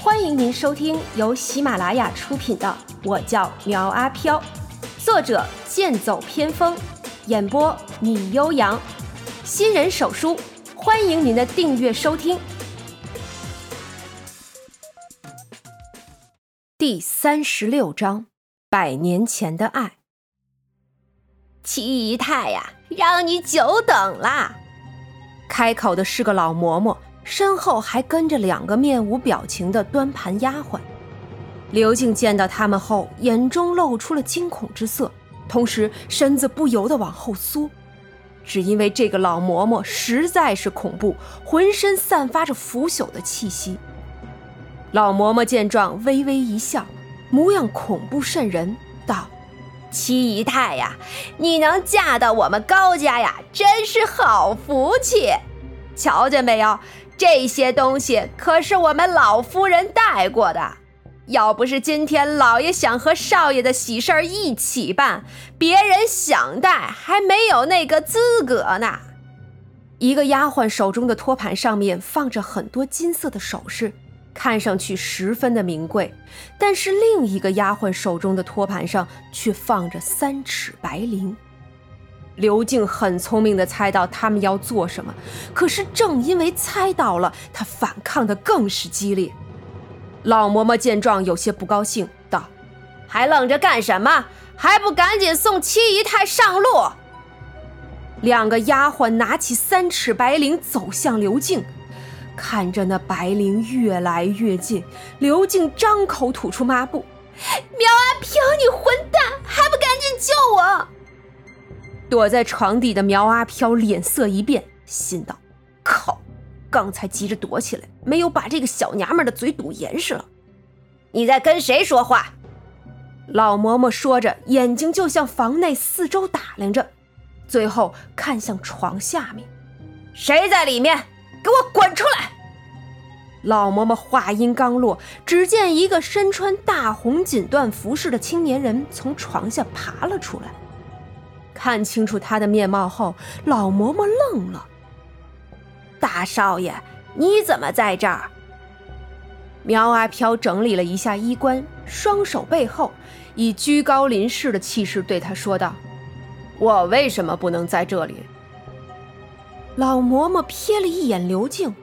欢迎您收听由喜马拉雅出品的《我叫苗阿飘》，作者剑走偏锋，演播米悠扬，新人手书，欢迎您的订阅收听。第三十六章：百年前的爱。七姨太呀，让你久等啦！开口的是个老嬷嬷。身后还跟着两个面无表情的端盘丫鬟。刘静见到他们后，眼中露出了惊恐之色，同时身子不由得往后缩，只因为这个老嬷嬷实在是恐怖，浑身散发着腐朽的气息。老嬷嬷见状，微微一笑，模样恐怖渗人，道：“七姨太呀，你能嫁到我们高家呀，真是好福气！瞧见没有？”这些东西可是我们老夫人带过的，要不是今天老爷想和少爷的喜事儿一起办，别人想带还没有那个资格呢。一个丫鬟手中的托盘上面放着很多金色的首饰，看上去十分的名贵，但是另一个丫鬟手中的托盘上却放着三尺白绫。刘静很聪明的猜到他们要做什么，可是正因为猜到了，他反抗的更是激烈。老嬷嬷见状有些不高兴，道：“还愣着干什么？还不赶紧送七姨太上路！”两个丫鬟拿起三尺白绫走向刘静，看着那白绫越来越近，刘静张口吐出抹布：“苗阿飘，你混蛋，还不赶紧救我！”躲在床底的苗阿飘脸色一变，心道：“靠！刚才急着躲起来，没有把这个小娘们的嘴堵严实了。”你在跟谁说话？老嬷嬷说着，眼睛就向房内四周打量着，最后看向床下面：“谁在里面？给我滚出来！”老嬷嬷话音刚落，只见一个身穿大红锦缎服饰的青年人从床下爬了出来。看清楚他的面貌后，老嬷嬷愣了。大少爷，你怎么在这儿？苗阿飘整理了一下衣冠，双手背后，以居高临视的气势对他说道：“我为什么不能在这里？”老嬷嬷瞥了一眼刘静，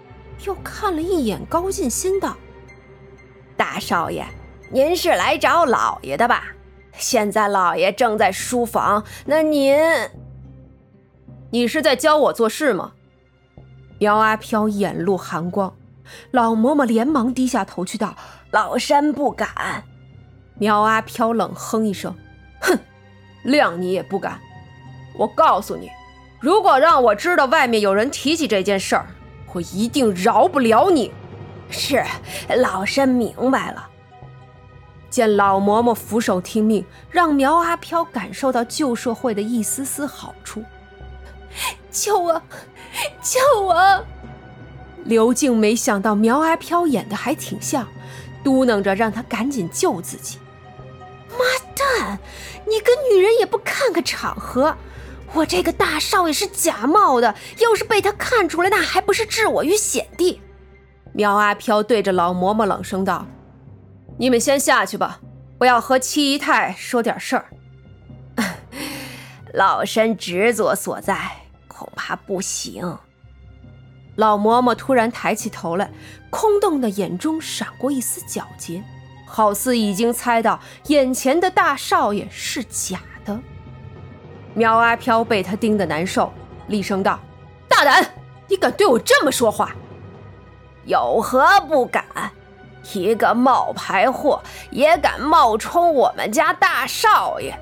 又看了一眼高进新，道：“大少爷，您是来找老爷的吧？”现在老爷正在书房，那您，你是在教我做事吗？苗阿飘眼露寒光，老嬷嬷连忙低下头去道：“老身不敢。”苗阿飘冷哼一声：“哼，谅你也不敢。我告诉你，如果让我知道外面有人提起这件事儿，我一定饶不了你。”是，老身明白了。见老嬷嬷俯首听命，让苗阿飘感受到旧社会的一丝丝好处。救我！救我！刘静没想到苗阿飘演的还挺像，嘟囔着让他赶紧救自己。妈蛋！你个女人也不看看场合！我这个大少爷是假冒的，要是被他看出来，那还不是置我于险地？苗阿飘对着老嬷嬷冷声道。你们先下去吧，我要和七姨太说点事儿。老身职责所在，恐怕不行。老嬷嬷突然抬起头来，空洞的眼中闪过一丝皎洁，好似已经猜到眼前的大少爷是假的。苗阿飘被他盯得难受，厉声道：“大胆！你敢对我这么说话？有何不敢？”一个冒牌货也敢冒充我们家大少爷！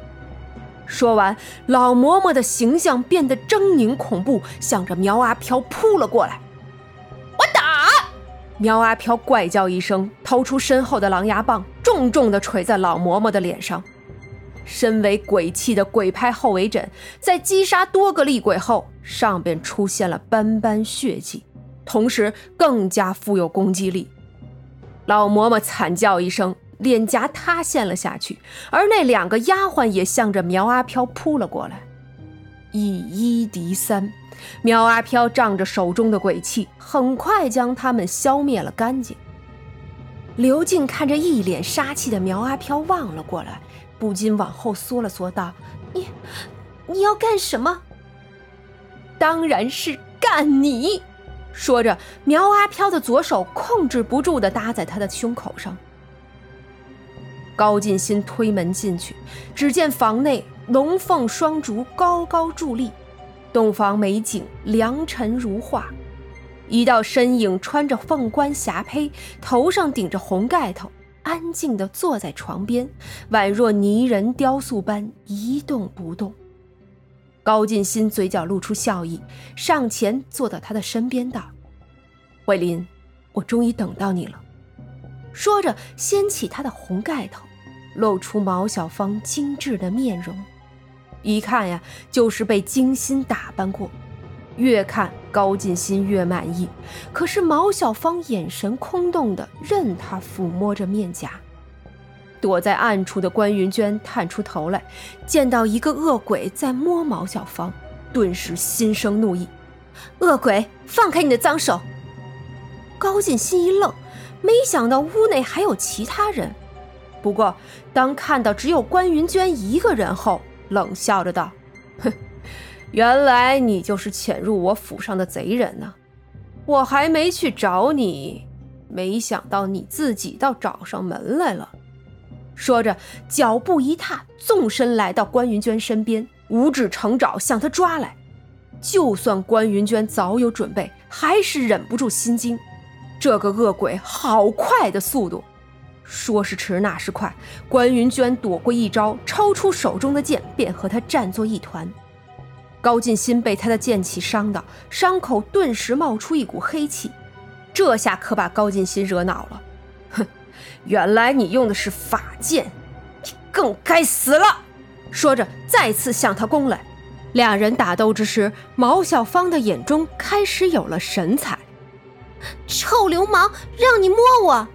说完，老嬷嬷的形象变得狰狞恐怖，向着苗阿飘扑了过来。我打！苗阿飘怪叫一声，掏出身后的狼牙棒，重重地锤在老嬷嬷的脸上。身为鬼器的鬼拍后尾枕，在击杀多个厉鬼后，上边出现了斑斑血迹，同时更加富有攻击力。老嬷嬷惨叫一声，脸颊塌陷了下去，而那两个丫鬟也向着苗阿飘扑了过来。以一敌三，苗阿飘仗着手中的鬼气，很快将他们消灭了干净。刘静看着一脸杀气的苗阿飘望了过来，不禁往后缩了缩，道：“你，你要干什么？”“当然是干你！”说着，苗阿飘的左手控制不住地搭在他的胸口上。高进新推门进去，只见房内龙凤双烛高高伫立，洞房美景，良辰如画。一道身影穿着凤冠霞帔，头上顶着红盖头，安静地坐在床边，宛若泥人雕塑般一动不动。高进新嘴角露出笑意，上前坐到他的身边，道：“慧林，我终于等到你了。”说着，掀起他的红盖头，露出毛小芳精致的面容，一看呀，就是被精心打扮过。越看高进新越满意，可是毛小芳眼神空洞的，任他抚摸着面颊。躲在暗处的关云娟探出头来，见到一个恶鬼在摸毛小芳，顿时心生怒意：“恶鬼，放开你的脏手！”高进新一愣，没想到屋内还有其他人。不过，当看到只有关云娟一个人后，冷笑着道：“哼。”原来你就是潜入我府上的贼人呢！我还没去找你，没想到你自己倒找上门来了。说着，脚步一踏，纵身来到关云娟身边，五指成爪向她抓来。就算关云娟早有准备，还是忍不住心惊。这个恶鬼好快的速度！说是迟，那是快。关云娟躲过一招，抽出手中的剑，便和他战作一团。高进新被他的剑气伤的，伤口顿时冒出一股黑气，这下可把高进新惹恼了。哼，原来你用的是法剑，你更该死了！说着，再次向他攻来。两人打斗之时，毛小芳的眼中开始有了神采。臭流氓，让你摸我！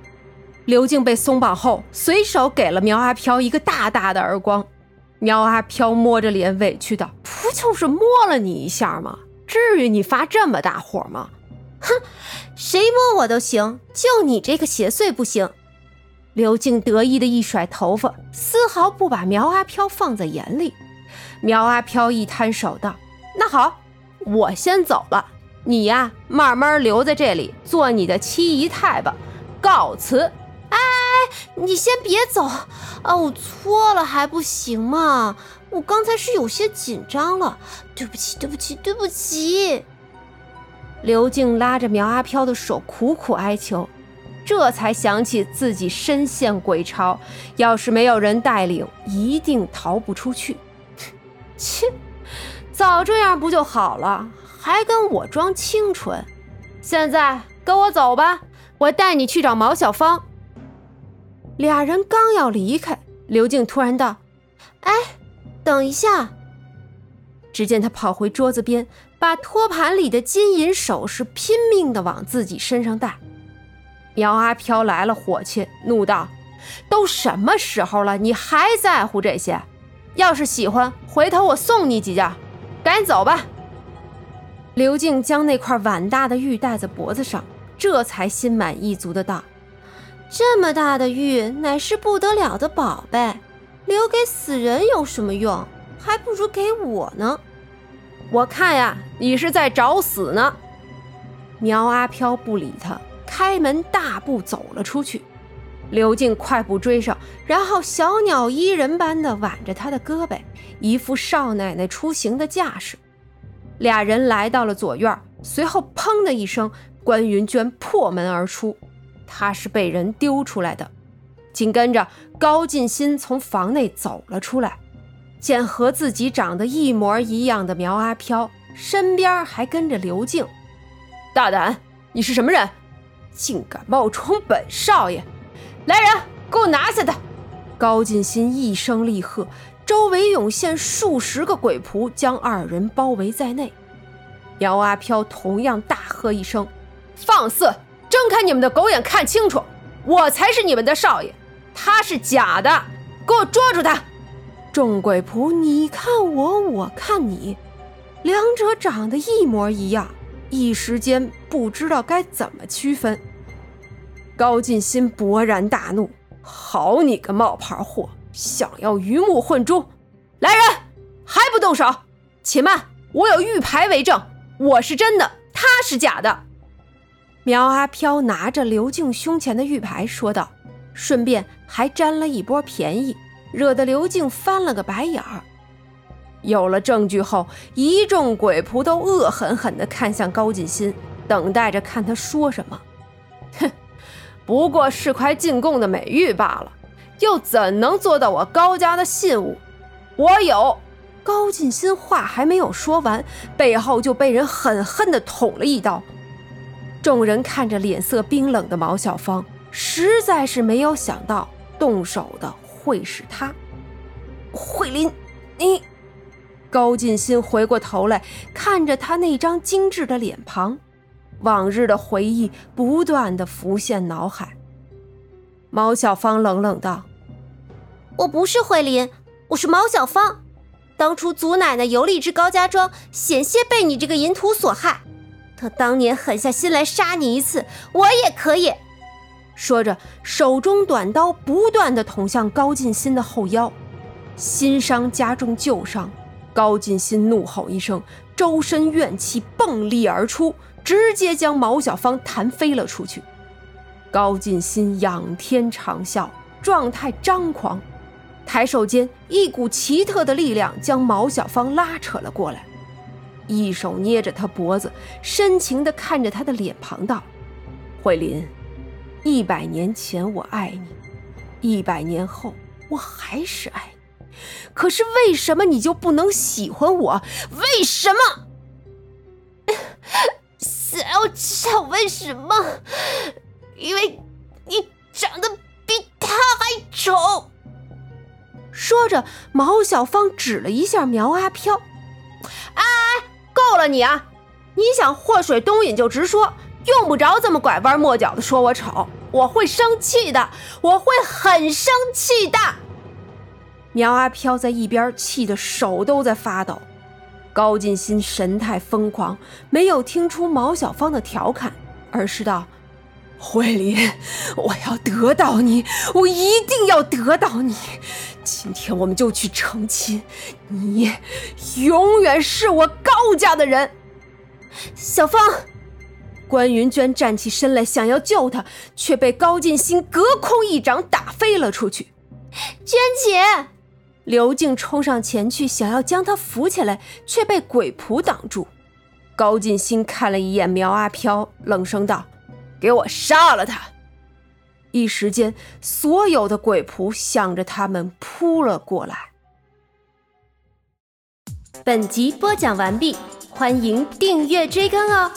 刘静被松绑后，随手给了苗阿飘一个大大的耳光。苗阿飘摸着脸，委屈道：“不就是摸了你一下吗？至于你发这么大火吗？”哼，谁摸我都行，就你这个邪祟不行。刘静得意的一甩头发，丝毫不把苗阿飘放在眼里。苗阿飘一摊手道：“那好，我先走了，你呀，慢慢留在这里做你的七姨太吧。告辞。”哎你先别走啊！我错了还不行吗？我刚才是有些紧张了，对不起，对不起，对不起。刘静拉着苗阿飘的手，苦苦哀求，这才想起自己身陷鬼巢，要是没有人带领，一定逃不出去。切，早这样不就好了？还跟我装清纯？现在跟我走吧，我带你去找毛小芳。俩人刚要离开，刘静突然道：“哎，等一下！”只见他跑回桌子边，把托盘里的金银首饰拼命的往自己身上戴。苗阿飘来了火气，怒道：“都什么时候了，你还在乎这些？要是喜欢，回头我送你几件。赶紧走吧！”刘静将那块碗大的玉戴在脖子上，这才心满意足的道。这么大的玉乃是不得了的宝贝，留给死人有什么用？还不如给我呢。我看呀，你是在找死呢。苗阿飘不理他，开门大步走了出去。刘静快步追上，然后小鸟依人般的挽着他的胳膊，一副少奶奶出行的架势。俩人来到了左院，随后砰的一声，关云娟破门而出。她是被人丢出来的，紧跟着高进新从房内走了出来，见和自己长得一模一样的苗阿飘，身边还跟着刘静。大胆，你是什么人？竟敢冒充本少爷！来人，给我拿下他！高进新一声厉喝，周围涌现数十个鬼仆，将二人包围在内。姚阿飘同样大喝一声：“放肆！”睁开你们的狗眼，看清楚，我才是你们的少爷，他是假的，给我捉住他！众鬼仆，你看我，我看你，两者长得一模一样，一时间不知道该怎么区分。高进新勃然大怒：“好你个冒牌货，想要鱼目混珠！来人，还不动手！且慢，我有玉牌为证，我是真的，他是假的。”苗阿飘拿着刘静胸前的玉牌说道，顺便还占了一波便宜，惹得刘静翻了个白眼儿。有了证据后，一众鬼仆都恶狠狠地看向高进新，等待着看他说什么。哼，不过是块进贡的美玉罢了，又怎能做到我高家的信物？我有。高进新话还没有说完，背后就被人狠狠地捅了一刀。众人看着脸色冰冷的毛小芳，实在是没有想到动手的会是他。慧林，你……高进新回过头来，看着他那张精致的脸庞，往日的回忆不断的浮现脑海。毛小芳冷冷道：“我不是慧琳，我是毛小芳。当初祖奶奶游历至高家庄，险些被你这个淫徒所害。”他当年狠下心来杀你一次，我也可以。说着，手中短刀不断的捅向高进新的后腰，新伤加重旧伤。高进新怒吼一声，周身怨气迸裂而出，直接将毛小芳弹飞了出去。高进新仰天长啸，状态张狂，抬手间一股奇特的力量将毛小芳拉扯了过来。一手捏着她脖子，深情地看着她的脸庞道：“慧林，一百年前我爱你，一百年后我还是爱你。可是为什么你就不能喜欢我？为什么？死要知道为什么？因为你长得比他还丑。”说着，毛小芳指了一下苗阿飘：“哎！”够了你啊！你想祸水东引就直说，用不着这么拐弯抹角的说我丑。我会生气的，我会很生气的。苗阿飘在一边气得手都在发抖。高进新神态疯狂，没有听出毛小芳的调侃，而是道：“慧林，我要得到你，我一定要得到你。今天我们就去成亲，你永远是我高家的人。”小芳，关云娟站起身来，想要救她，却被高进新隔空一掌打飞了出去。娟姐，刘静冲上前去，想要将他扶起来，却被鬼仆挡住。高进新看了一眼苗阿飘，冷声道。给我杀了他！一时间，所有的鬼仆向着他们扑了过来。本集播讲完毕，欢迎订阅追更哦。